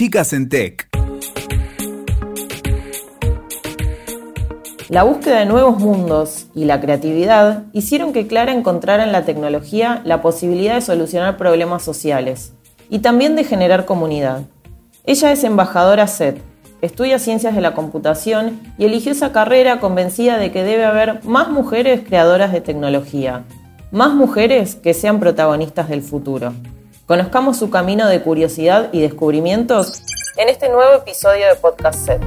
Chicas en Tech. La búsqueda de nuevos mundos y la creatividad hicieron que Clara encontrara en la tecnología la posibilidad de solucionar problemas sociales y también de generar comunidad. Ella es embajadora SET, estudia ciencias de la computación y eligió esa carrera convencida de que debe haber más mujeres creadoras de tecnología, más mujeres que sean protagonistas del futuro. Conozcamos su camino de curiosidad y descubrimientos en este nuevo episodio de Podcast Set.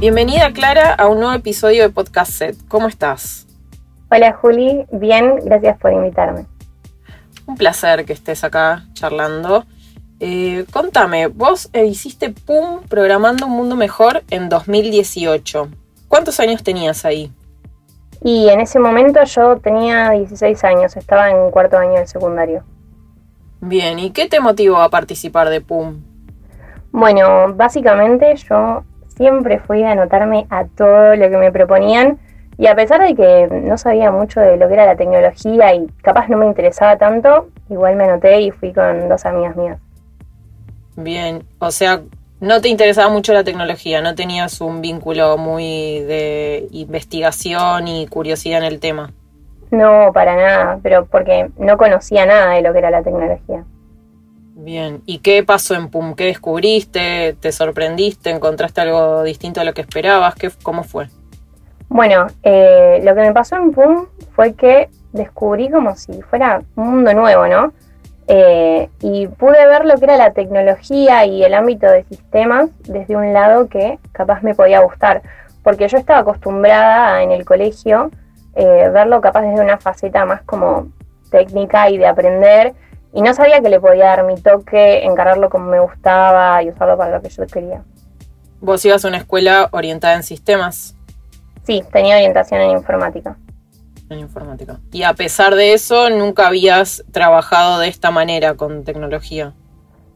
Bienvenida Clara a un nuevo episodio de Podcast Set. ¿Cómo estás? Hola Juli, bien, gracias por invitarme. Un placer que estés acá charlando. Eh, contame, vos eh, hiciste PUM Programando un Mundo Mejor en 2018. ¿Cuántos años tenías ahí? Y en ese momento yo tenía 16 años, estaba en cuarto año del secundario. Bien, ¿y qué te motivó a participar de PUM? Bueno, básicamente yo siempre fui a anotarme a todo lo que me proponían y a pesar de que no sabía mucho de lo que era la tecnología y capaz no me interesaba tanto, igual me anoté y fui con dos amigas mías. Bien, o sea, no te interesaba mucho la tecnología, no tenías un vínculo muy de investigación y curiosidad en el tema. No, para nada, pero porque no conocía nada de lo que era la tecnología. Bien, ¿y qué pasó en PUM? ¿Qué descubriste? ¿Te sorprendiste? ¿Encontraste algo distinto a lo que esperabas? ¿Qué, ¿Cómo fue? Bueno, eh, lo que me pasó en PUM fue que descubrí como si fuera un mundo nuevo, ¿no? Eh, y pude ver lo que era la tecnología y el ámbito de sistemas desde un lado que capaz me podía gustar, porque yo estaba acostumbrada en el colegio eh, verlo capaz desde una faceta más como técnica y de aprender, y no sabía que le podía dar mi toque, encararlo como me gustaba y usarlo para lo que yo quería. ¿Vos ibas a una escuela orientada en sistemas? Sí, tenía orientación en informática informática. Y a pesar de eso, nunca habías trabajado de esta manera con tecnología.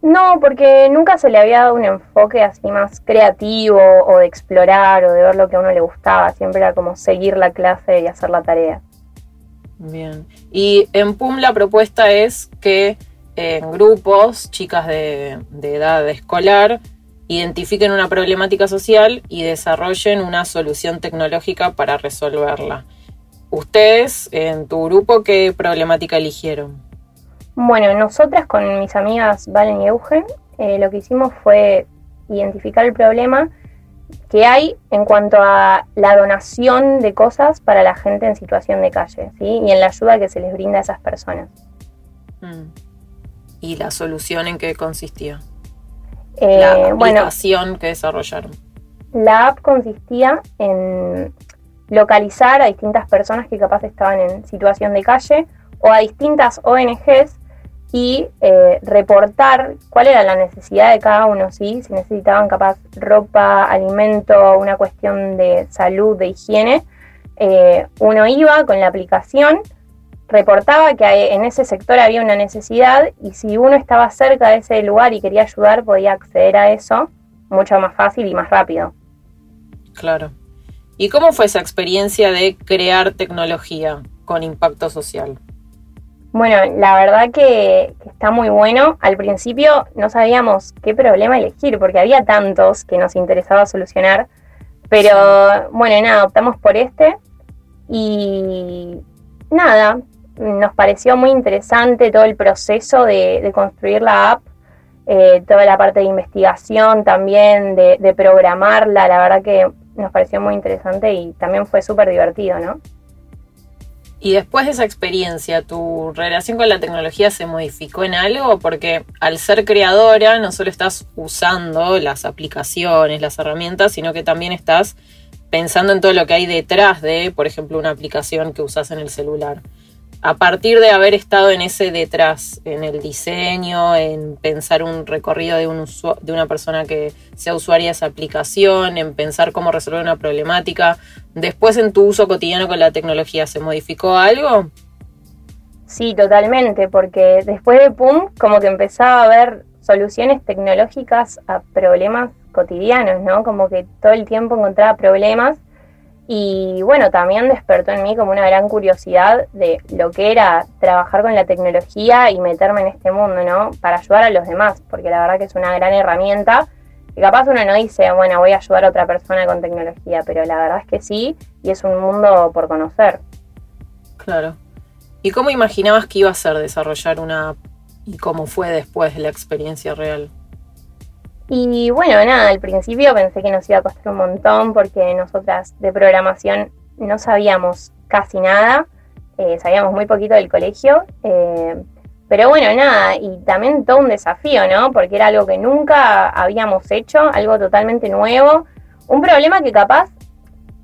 No, porque nunca se le había dado un enfoque así más creativo o de explorar o de ver lo que a uno le gustaba. Siempre era como seguir la clase y hacer la tarea. Bien. Y en PUM la propuesta es que en grupos, chicas de, de edad escolar, identifiquen una problemática social y desarrollen una solución tecnológica para resolverla. Ustedes, en tu grupo, ¿qué problemática eligieron? Bueno, nosotras con mis amigas Valen y Eugen, eh, lo que hicimos fue identificar el problema que hay en cuanto a la donación de cosas para la gente en situación de calle, ¿sí? Y en la ayuda que se les brinda a esas personas. Mm. ¿Y la solución en qué consistía? Eh, la aplicación que desarrollaron. La app consistía en localizar a distintas personas que capaz estaban en situación de calle o a distintas ONGs y eh, reportar cuál era la necesidad de cada uno, si necesitaban capaz ropa, alimento, una cuestión de salud, de higiene. Eh, uno iba con la aplicación, reportaba que en ese sector había una necesidad y si uno estaba cerca de ese lugar y quería ayudar, podía acceder a eso mucho más fácil y más rápido. Claro. ¿Y cómo fue esa experiencia de crear tecnología con impacto social? Bueno, la verdad que, está muy bueno. Al principio no sabíamos qué problema elegir porque había tantos que nos interesaba solucionar. Pero bueno, nada, optamos por este. Y nada, nos pareció muy interesante todo el proceso de, construir la app, eh, toda la parte de investigación también, de, de programarla. La verdad que nos pareció muy interesante y también fue súper divertido, ¿no? Y después de esa experiencia, ¿tu relación con la tecnología se modificó en algo? Porque al ser creadora no solo estás usando las aplicaciones, las herramientas, sino que también estás pensando en todo lo que hay detrás de, por ejemplo, una aplicación que usas en el celular a partir de haber estado en ese detrás, en el diseño, en pensar un recorrido de, un de una persona que sea usuaria de esa aplicación, en pensar cómo resolver una problemática, después en tu uso cotidiano con la tecnología, ¿se modificó algo? Sí, totalmente, porque después de PUM como que empezaba a ver soluciones tecnológicas a problemas cotidianos, ¿no? Como que todo el tiempo encontraba problemas Y bueno, también despertó en mí como una gran curiosidad de lo que era trabajar con la tecnología y meterme en este mundo, ¿no? Para ayudar a los demás, porque la verdad que es una gran herramienta. Y capaz uno no dice, bueno, voy a ayudar a otra persona con tecnología, pero la verdad es que sí, y es un mundo por conocer. Claro. ¿Y cómo imaginabas que iba a ser desarrollar una y cómo fue después de la experiencia real? Y bueno, nada, al principio pensé que nos iba a costar un montón porque nosotras de programación no sabíamos casi nada, eh, sabíamos muy poquito del colegio, eh, pero bueno, nada, y también todo un desafío, ¿no? Porque era algo que nunca habíamos hecho, algo totalmente nuevo, un problema que capaz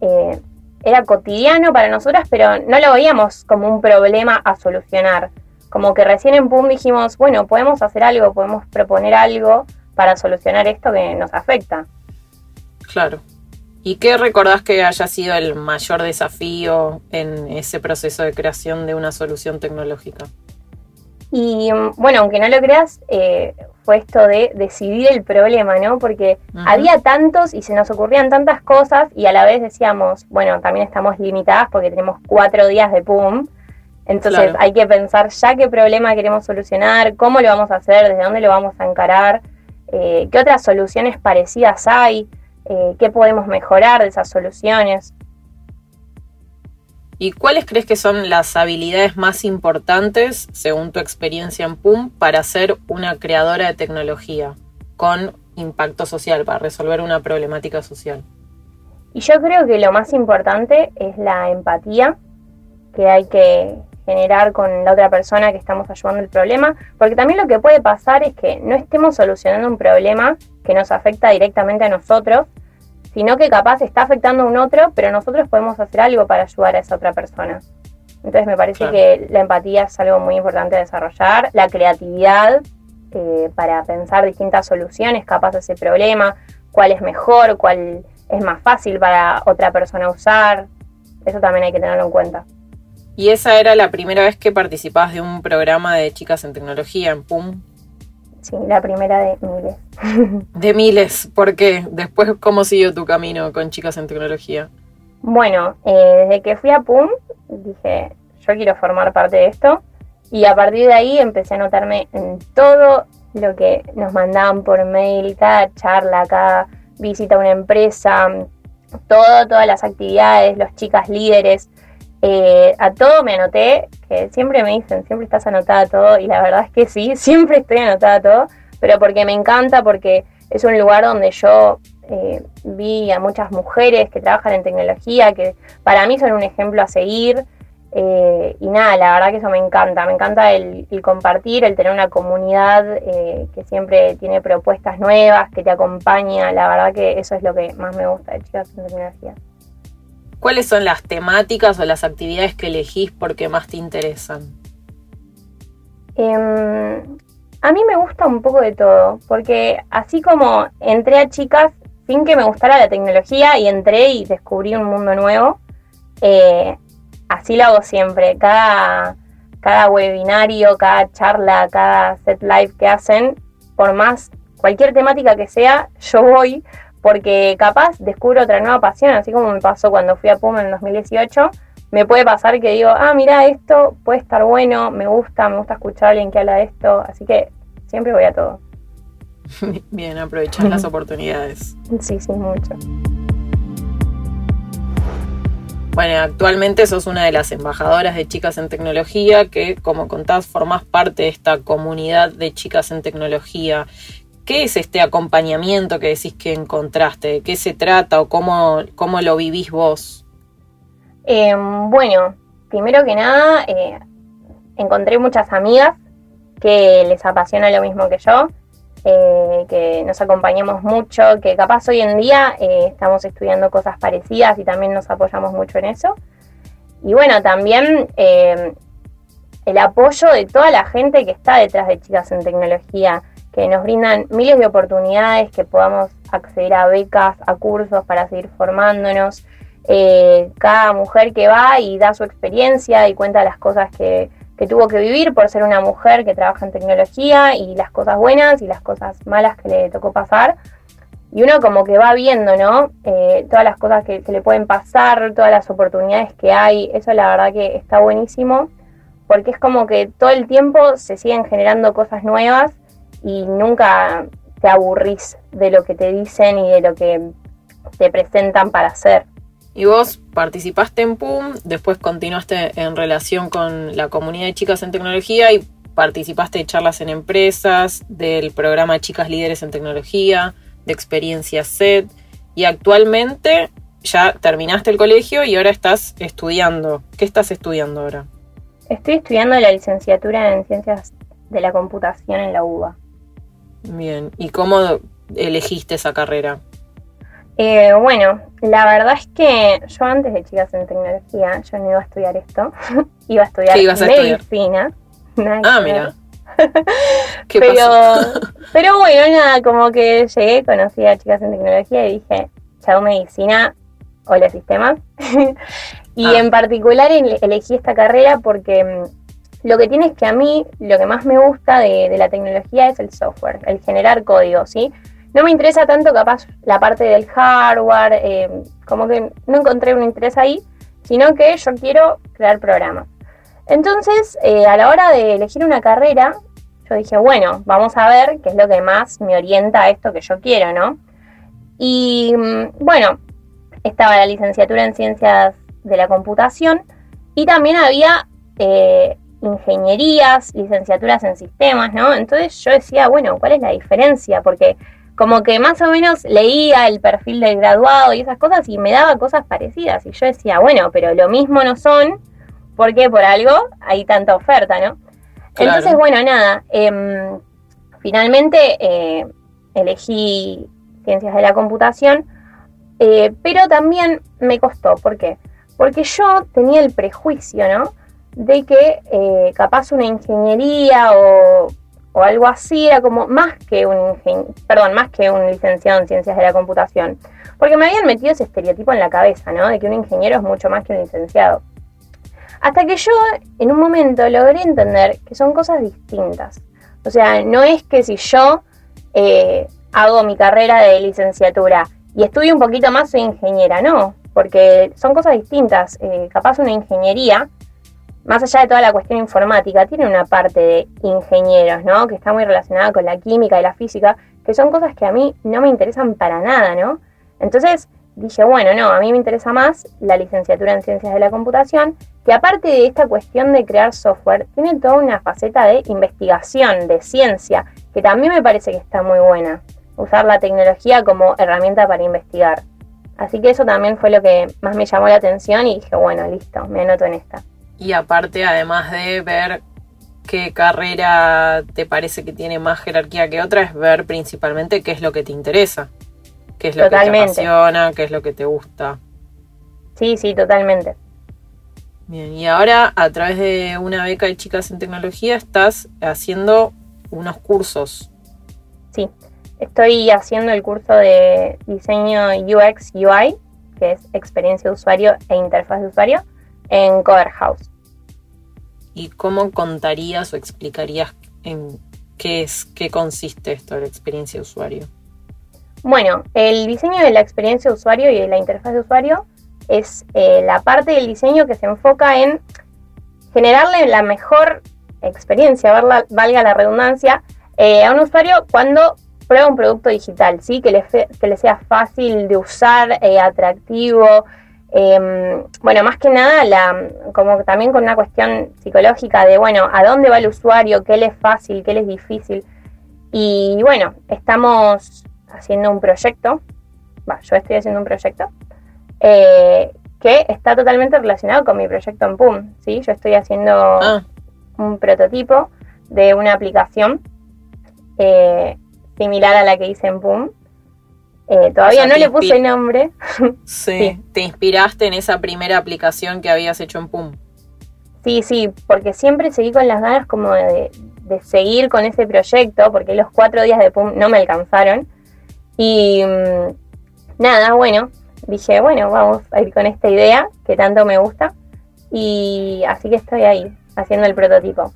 eh, era cotidiano para nosotras, pero no lo veíamos como un problema a solucionar. Como que recién en PUM dijimos, bueno, podemos hacer algo, podemos proponer algo para solucionar esto que nos afecta. Claro. ¿Y qué recordás que haya sido el mayor desafío en ese proceso de creación de una solución tecnológica? Y bueno, aunque no lo creas, eh, fue esto de decidir el problema, ¿no? Porque había tantos y se nos ocurrían tantas cosas y a la vez decíamos, bueno, también estamos limitadas porque tenemos cuatro días de PUM. Entonces hay que pensar ya qué problema queremos solucionar, cómo lo vamos a hacer, desde dónde lo vamos a encarar. Eh, qué otras soluciones parecidas hay, eh, qué podemos mejorar de esas soluciones. ¿Y cuáles crees que son las habilidades más importantes, según tu experiencia en PUM, para ser una creadora de tecnología con impacto social, para resolver una problemática social? Y yo creo que lo más importante es la empatía que hay que, generar con la otra persona que estamos ayudando el problema, porque también lo que puede pasar es que no estemos solucionando un problema que nos afecta directamente a nosotros, sino que capaz está afectando a un otro, pero nosotros podemos hacer algo para ayudar a esa otra persona. Entonces me parece que la empatía es algo muy importante a desarrollar, la creatividad eh, para pensar distintas soluciones capaz de ese problema, cuál es mejor, cuál es más fácil para otra persona usar, eso también hay que tenerlo en cuenta. Y esa era la primera vez que participabas de un programa de chicas en tecnología en PUM. Sí, la primera de miles. de miles, ¿por qué? Después, ¿cómo siguió tu camino con chicas en tecnología? Bueno, eh, desde que fui a PUM, dije, yo quiero formar parte de esto. Y a partir de ahí empecé a notarme en todo lo que nos mandaban por mail, cada charla, cada visita a una empresa, todo, todas las actividades, los chicas líderes. Eh, a todo me anoté, que siempre me dicen, siempre estás anotada todo, y la verdad es que sí, siempre estoy anotada todo, pero porque me encanta, porque es un lugar donde yo eh, vi a muchas mujeres que trabajan en tecnología, que para mí son un ejemplo a seguir, eh, y nada, la verdad que eso me encanta, me encanta el, compartir, el tener una comunidad que siempre tiene propuestas nuevas, que te acompaña, la verdad que eso es lo que más me gusta de Chicas en Tecnología. ¿Cuáles son las temáticas o las actividades que elegís porque más te interesan? Em, a mí me gusta un poco de todo, porque así como entré a chicas sin que me gustara la tecnología y entré y descubrí un mundo nuevo, eh, así lo hago siempre. Cada, cada webinario, cada charla, cada set live que hacen, por más cualquier temática que sea, yo voy porque capaz descubro otra nueva pasión, así como me pasó cuando fui a Puma en 2018, me puede pasar que digo, ah, mira, esto puede estar bueno, me gusta, me gusta escuchar a alguien que habla de esto, así que siempre voy a todo. Bien, aprovechar las oportunidades. Sí, sí, mucho. Bueno, actualmente sos una de las embajadoras de Chicas en Tecnología, que como contás, formás parte de esta comunidad de Chicas en Tecnología. ¿Qué es este acompañamiento que decís que encontraste? ¿De qué se trata o cómo, cómo lo vivís vos? Em, bueno, primero que nada, eh, encontré muchas amigas que les apasiona lo mismo que yo, eh, que nos acompañamos mucho, que capaz hoy en día eh, estamos estudiando cosas parecidas y también nos apoyamos mucho en eso. Y bueno, también em, el apoyo de toda la gente que está detrás de Chicas en Tecnología que nos brindan miles de oportunidades, que podamos acceder a becas, a cursos para seguir formándonos. Eh, cada mujer que va y da su experiencia y cuenta las cosas que, tuvo que vivir por ser una mujer que trabaja en tecnología y las cosas buenas y las cosas malas que le tocó pasar. y uno como que va viendo, ¿no? Eh, todas las cosas que, que, le pueden pasar, todas las oportunidades que hay, eso la verdad que está buenísimo, porque es como que todo el tiempo se siguen generando cosas nuevas y nunca te aburrís de lo que te dicen y de lo que te presentan para hacer. Y vos participaste en PUM, después continuaste en relación con la comunidad de chicas en tecnología y participaste de charlas en empresas, del programa Chicas Líderes en Tecnología, de experiencia SET y actualmente ya terminaste el colegio y ahora estás estudiando. ¿Qué estás estudiando ahora? Estoy estudiando la licenciatura en Ciencias de la Computación en la UBA. Bien, ¿y cómo elegiste esa carrera? Eh, bueno, la verdad es que yo antes de Chicas en Tecnología, yo no iba a estudiar esto, iba a estudiar medicina. ah, mira. ¿Qué pero, pasó? pero bueno, nada, como que llegué, conocí a Chicas en Tecnología y dije, chao medicina, hola sistemas. y ah. en particular elegí esta carrera porque mm, lo que tiene es que a mí lo que más me gusta de, la tecnología es el software, el generar código, ¿sí? No me interesa tanto capaz la parte del hardware, eh, como que no encontré un interés ahí, sino que yo quiero crear programas. Entonces, eh, a la hora de elegir una carrera, yo dije, bueno, vamos a ver qué es lo que más me orienta a esto que yo quiero, ¿no? Y mm, bueno, estaba la licenciatura en ciencias de la computación y también había eh, ingenierías, licenciaturas en sistemas, ¿no? Entonces yo decía, bueno, ¿cuál es la diferencia? Porque como que más o menos leía el perfil del graduado y esas cosas y me daba cosas parecidas. Y yo decía, bueno, pero lo mismo no son, porque por algo hay tanta oferta, ¿no? Entonces, bueno, nada, em, finalmente eh, elegí ciencias de la computación, eh, pero también me costó, ¿por qué? Porque yo tenía el prejuicio, ¿no? De que eh, capaz una ingeniería o, algo así era como más que un perdón, más que un licenciado en ciencias de la computación. Porque me habían metido ese estereotipo en la cabeza, ¿no? De que un ingeniero es mucho más que un licenciado. Hasta que yo en un momento logré entender que son cosas distintas. O sea, no es que si yo eh, hago mi carrera de licenciatura y estudio un poquito más soy ingeniera, no, porque son cosas distintas. Eh, capaz una ingeniería, más allá de toda la cuestión informática, tiene una parte de ingenieros, ¿no? Que está muy relacionada con la química y la física, que son cosas que a mí no me interesan para nada, ¿no? Entonces dije, bueno, no, a mí me interesa más la licenciatura en ciencias de la computación que aparte de esta cuestión de crear software, tiene toda una faceta de investigación, de ciencia, que también me parece que está muy buena. Usar la tecnología como herramienta para investigar. Así que eso también fue lo que más me llamó la atención y dije, bueno, listo, me anoto en esta. Y aparte, además de ver qué carrera te parece que tiene más jerarquía que otra, es ver principalmente qué es lo que te interesa, qué es lo que te apasiona, qué es lo que te gusta. Sí, sí, totalmente. Bien, y ahora a través de una beca de chicas en tecnología estás haciendo unos cursos. Sí, estoy haciendo el curso de diseño UX UI, que es experiencia de usuario e interfaz de usuario, en Cover House. ¿Y cómo contarías o explicarías en qué es, qué consiste esto de la experiencia de usuario? Bueno, el diseño de la experiencia de usuario y de la interfaz de usuario es eh, la parte del diseño que se enfoca en generarle la mejor experiencia, valga la redundancia, eh, a un usuario cuando prueba un producto digital, ¿sí? que, le que le sea fácil de usar, eh, atractivo. Em, bueno, más que nada, la, como también con una cuestión psicológica de, bueno, ¿a dónde va el usuario? ¿Qué le es fácil? ¿Qué le es difícil? Y bueno, estamos haciendo un proyecto, yo estoy haciendo un proyecto eh, que está totalmente relacionado con mi proyecto en PUM. ¿sí? Yo estoy haciendo ah. un prototipo de una aplicación eh, similar a la que hice en PUM. Eh, todavía no le puse nombre. Sí, te inspiraste en esa primera aplicación que habías hecho en PUM. Sí, sí, porque siempre seguí con las ganas como de, de seguir con ese proyecto, porque los cuatro días de PUM no me alcanzaron. Y mm, nada, bueno, dije, bueno, vamos a ir con esta idea que tanto me gusta. Y así que estoy ahí, haciendo el prototipo.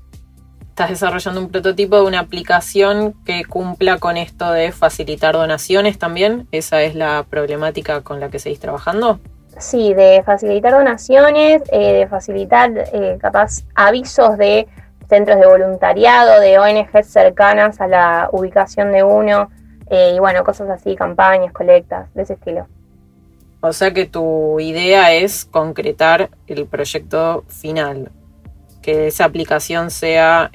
Estás desarrollando un prototipo de una aplicación que cumpla con esto de facilitar donaciones también. ¿Esa es la problemática con la que seguís trabajando? Sí, de facilitar donaciones, eh, de facilitar eh, capaz avisos de centros de voluntariado, de ONGs cercanas a la ubicación de uno, eh, y bueno, cosas así, campañas, colectas, de ese estilo. O sea que tu idea es concretar el proyecto final, que esa aplicación sea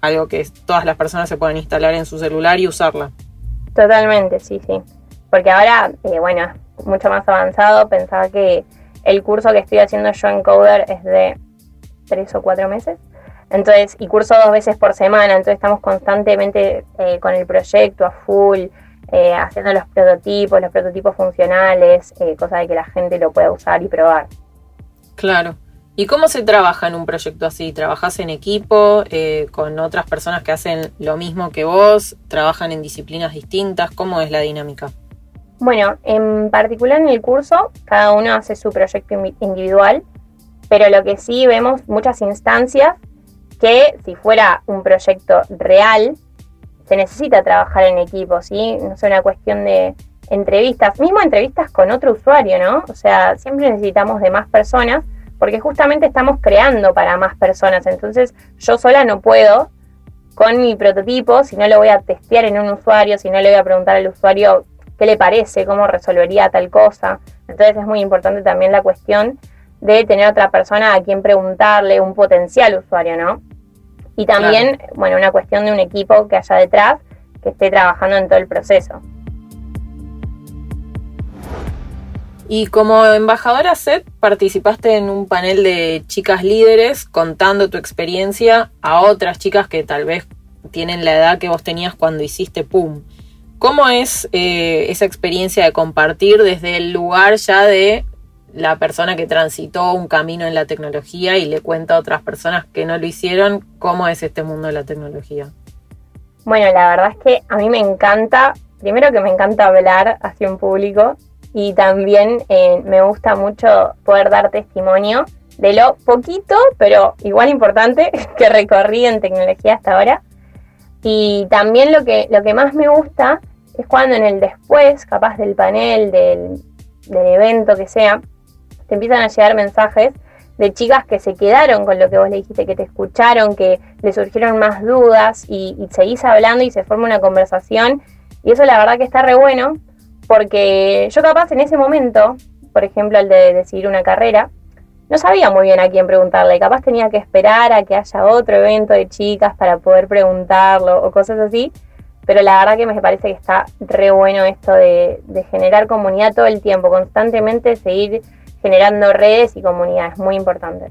algo que todas las personas se puedan instalar en su celular y usarla. Totalmente, sí, sí. Porque ahora, bueno, mucho más avanzado. Pensaba que el curso que estoy haciendo yo en Coder es de tres o cuatro meses. Entonces, y curso dos veces por semana, entonces estamos constantemente eh, con el proyecto a full, eh, haciendo los prototipos, los prototipos funcionales, eh, cosa de que la gente lo pueda usar y probar. Claro. ¿Y cómo se trabaja en un proyecto así? ¿Trabajas en equipo, con otras personas que hacen lo mismo que vos? ¿Trabajan en disciplinas distintas? ¿Cómo es la dinámica? Bueno, en particular en el curso, cada uno hace su proyecto individual, pero lo que sí vemos muchas instancias que si fuera un proyecto real, se necesita trabajar en equipo, ¿sí? No es una cuestión de entrevistas, mismo entrevistas con otro usuario, ¿no? O sea, siempre necesitamos de más personas porque justamente estamos creando para más personas, entonces yo sola no puedo con mi prototipo, si no lo voy a testear en un usuario, si no le voy a preguntar al usuario qué le parece, cómo resolvería tal cosa. Entonces es muy importante también la cuestión de tener otra persona a quien preguntarle, un potencial usuario, ¿no? Y también, bueno, una cuestión de un equipo que haya detrás que esté trabajando en todo el proceso. Y como embajadora SET participaste en un panel de chicas líderes contando tu experiencia a otras chicas que tal vez tienen la edad que vos tenías cuando hiciste PUM. ¿Cómo es eh, esa experiencia de compartir desde el lugar ya de la persona que transitó un camino en la tecnología y le cuenta a otras personas que no lo hicieron cómo es este mundo de la tecnología? Bueno, la verdad es que a mí me encanta, primero que me encanta hablar hacia un público y también eh, me gusta mucho poder dar testimonio de lo poquito, pero igual importante que recorrí en tecnología hasta ahora. Y también lo que, lo que más me gusta es cuando en el después, capaz del panel, del, evento que sea, te empiezan a llegar mensajes de chicas que se quedaron con lo que vos le dijiste, que te escucharon, que le surgieron más dudas y, y, seguís hablando y se forma una conversación. Y eso la verdad que está re bueno, porque yo capaz en ese momento, por ejemplo, el de decidir una carrera, no sabía muy bien a quién preguntarle, capaz tenía que esperar a que haya otro evento de chicas para poder preguntarlo o cosas así, pero la verdad que me parece que está re bueno esto de, generar comunidad todo el tiempo, constantemente seguir generando redes y comunidades, muy importante.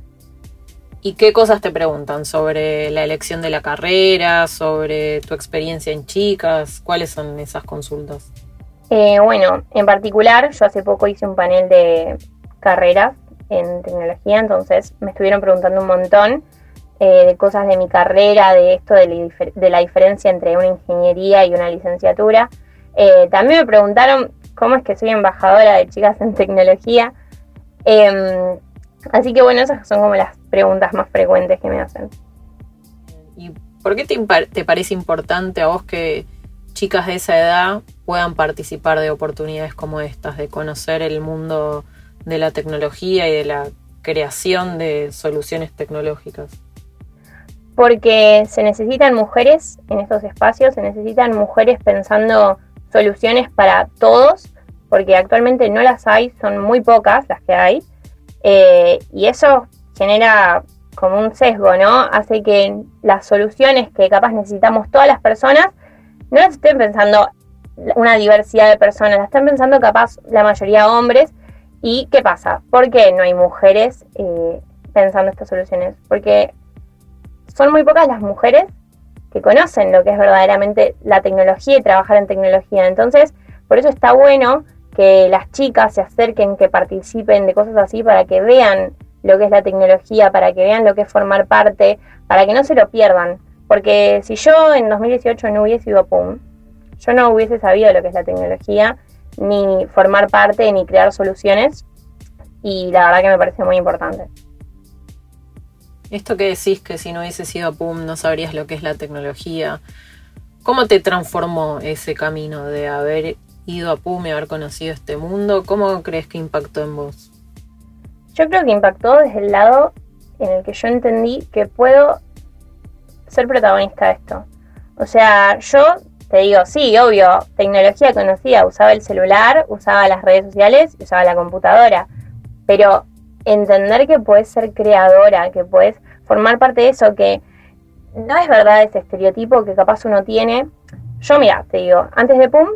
¿Y qué cosas te preguntan sobre la elección de la carrera, sobre tu experiencia en chicas? ¿Cuáles son esas consultas? Eh, bueno, en particular, yo hace poco hice un panel de carreras en tecnología, entonces me estuvieron preguntando un montón eh, de cosas de mi carrera, de esto, de la, diferencia entre una ingeniería y una licenciatura. Eh, también me preguntaron cómo es que soy embajadora de chicas en tecnología. Em, así que bueno, esas son como las preguntas más frecuentes que me hacen. ¿Y por qué te, te parece importante a vos que chicas de esa edad puedan participar de oportunidades como estas, de conocer el mundo de la tecnología y de la creación de soluciones tecnológicas? Porque se necesitan mujeres en estos espacios, se necesitan mujeres pensando soluciones para todos, porque actualmente no las hay, son muy pocas las que hay, eh, y eso genera como un sesgo, ¿no? Hace que las soluciones que capaz necesitamos todas las personas no las estén pensando una diversidad de personas, las están pensando capaz la mayoría hombres, ¿Y qué pasa? ¿Por qué no hay mujeres eh, pensando estas soluciones? Porque son muy pocas las mujeres que conocen lo que es verdaderamente la tecnología y trabajar en tecnología. Entonces, por eso está bueno que las chicas se acerquen, que participen de cosas así para que vean lo que es la tecnología, para que vean lo que es formar parte, para que no se lo pierdan. Porque si yo en 2018 no hubiese ido a PUM, yo no hubiese sabido lo que es la tecnología ni formar parte, ni crear soluciones. Y la verdad que me parece muy importante. Esto que decís que si no hubiese sido PUM no sabrías lo que es la tecnología. ¿Cómo te transformó ese camino de haber ido a PUM y haber conocido este mundo? ¿Cómo crees que impactó en vos? Yo creo que impactó desde el lado en el que yo entendí que puedo ser protagonista de esto. O sea, yo te digo, sí, obvio, tecnología conocida, usaba el celular, usaba las redes sociales, usaba la computadora, pero entender que puedes ser creadora, que puedes formar parte de eso, que no es verdad ese estereotipo que capaz uno tiene. Yo, mira, te digo, antes de PUM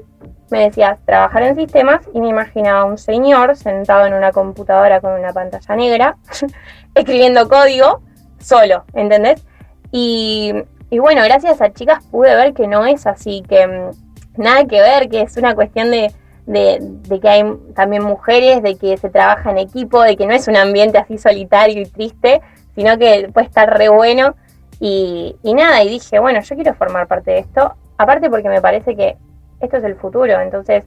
me decías trabajar en sistemas y me imaginaba un señor sentado en una computadora con una pantalla negra, escribiendo código solo, ¿entendés? Y, bueno, gracias a chicas pude ver que no es así, que mm, nada que ver, que es una cuestión de, de, que hay también mujeres, de que se trabaja en equipo, de que no es un ambiente así solitario y triste, sino que puede estar re bueno. Y, y nada, y dije, bueno, yo quiero formar parte de esto, aparte porque me parece que esto es el futuro, entonces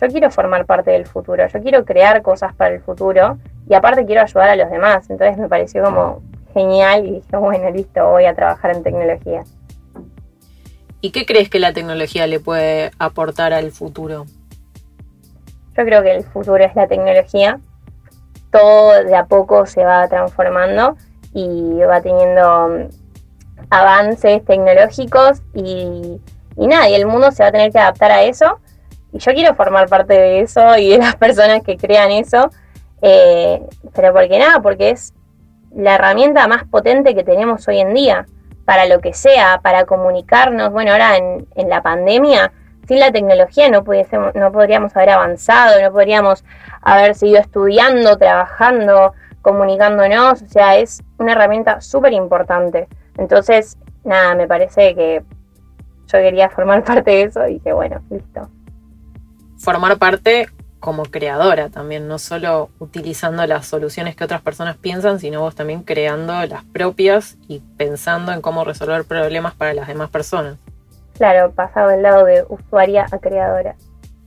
yo quiero formar parte del futuro, yo quiero crear cosas para el futuro y aparte quiero ayudar a los demás, entonces me pareció como genial y dije, bueno, listo, voy a trabajar en tecnología. ¿Y qué crees que la tecnología le puede aportar al futuro? Yo creo que el futuro es la tecnología. Todo de a poco se va transformando y va teniendo mm, avances tecnológicos y y nada, y el mundo se va a tener que adaptar a eso. Y yo quiero formar parte de eso y de las personas que crean eso. Eh, pero porque nada, porque es la herramienta más potente que tenemos hoy en día para lo que sea, para comunicarnos. Bueno, ahora en, en la pandemia, sin la tecnología no, pudiésemos, no podríamos haber avanzado, no podríamos haber seguido estudiando, trabajando, comunicándonos. O sea, es una herramienta súper importante. Entonces, nada, me parece que yo quería formar parte de eso y que bueno, listo. Formar parte como creadora también, no solo utilizando las soluciones que otras personas piensan, sino vos también creando las propias y pensando en cómo resolver problemas para las demás personas. Claro, pasado del lado de usuaria a creadora.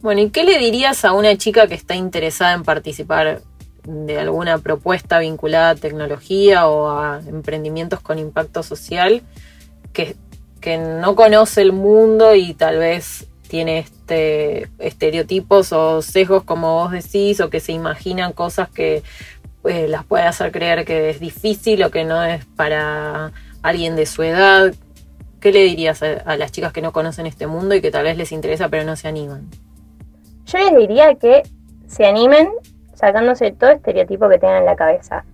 Bueno, ¿y qué le dirías a una chica que está interesada en participar de alguna propuesta vinculada a tecnología o a emprendimientos con impacto social que que no conoce el mundo y tal vez tiene este estereotipos o sesgos como vos decís o que se imaginan cosas que pues, las puede hacer creer que es difícil o que no es para alguien de su edad. ¿Qué le dirías a, las chicas que no conocen este mundo y que tal vez les interesa pero no se animan? Yo les diría que se animen sacándose todo estereotipo que tengan en la cabeza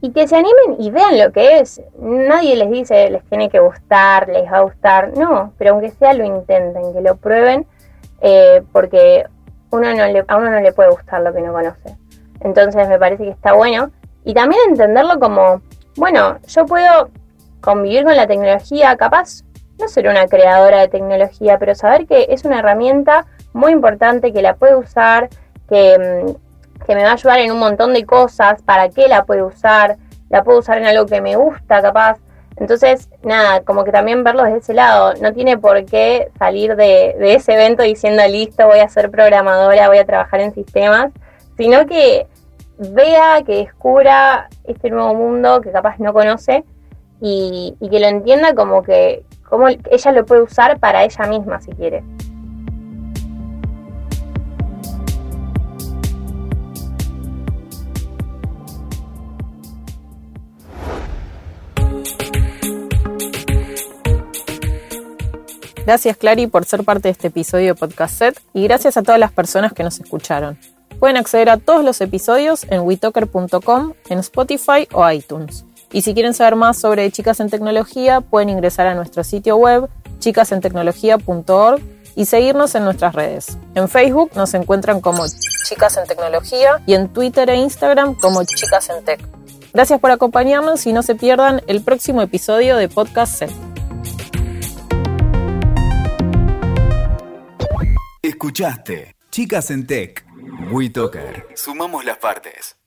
y que se animen y vean lo que es. Nadie les dice les tiene que gustar, les va a gustar, no, pero aunque sea lo intenten, que lo prueben, eh, porque uno no le, a uno no le puede gustar lo que no conoce. Entonces me parece que está bueno. Y también entenderlo como, bueno, yo puedo convivir con la tecnología, capaz no ser una creadora de tecnología, pero saber que es una herramienta muy importante, que la puedo usar, que, mm, que me va a ayudar en un montón de cosas, para qué la puedo usar, la puedo usar en algo que me gusta capaz. Entonces, nada, como que también verlo desde ese lado, no tiene por qué salir de, ese evento diciendo listo, voy a ser programadora, voy a trabajar en sistemas, sino que vea, que descubra este nuevo mundo que capaz no conoce y, y que lo entienda como que como ella lo puede usar para ella misma si quiere. Gracias Clary por ser parte de este episodio de Podcast Set y gracias a todas las personas que nos escucharon. Pueden acceder a todos los episodios en witoker.com, en Spotify o iTunes. Y si quieren saber más sobre Chicas en Tecnología, pueden ingresar a nuestro sitio web chicasentecnología.org y seguirnos en nuestras redes. En Facebook nos encuentran como Chicas en Tecnología y en Twitter e Instagram como Chicas en Tech. Gracias por acompañarnos y no se pierdan el próximo episodio de Podcast Set. Escuchaste Chicas en Tech. WeToker. Sumamos las partes.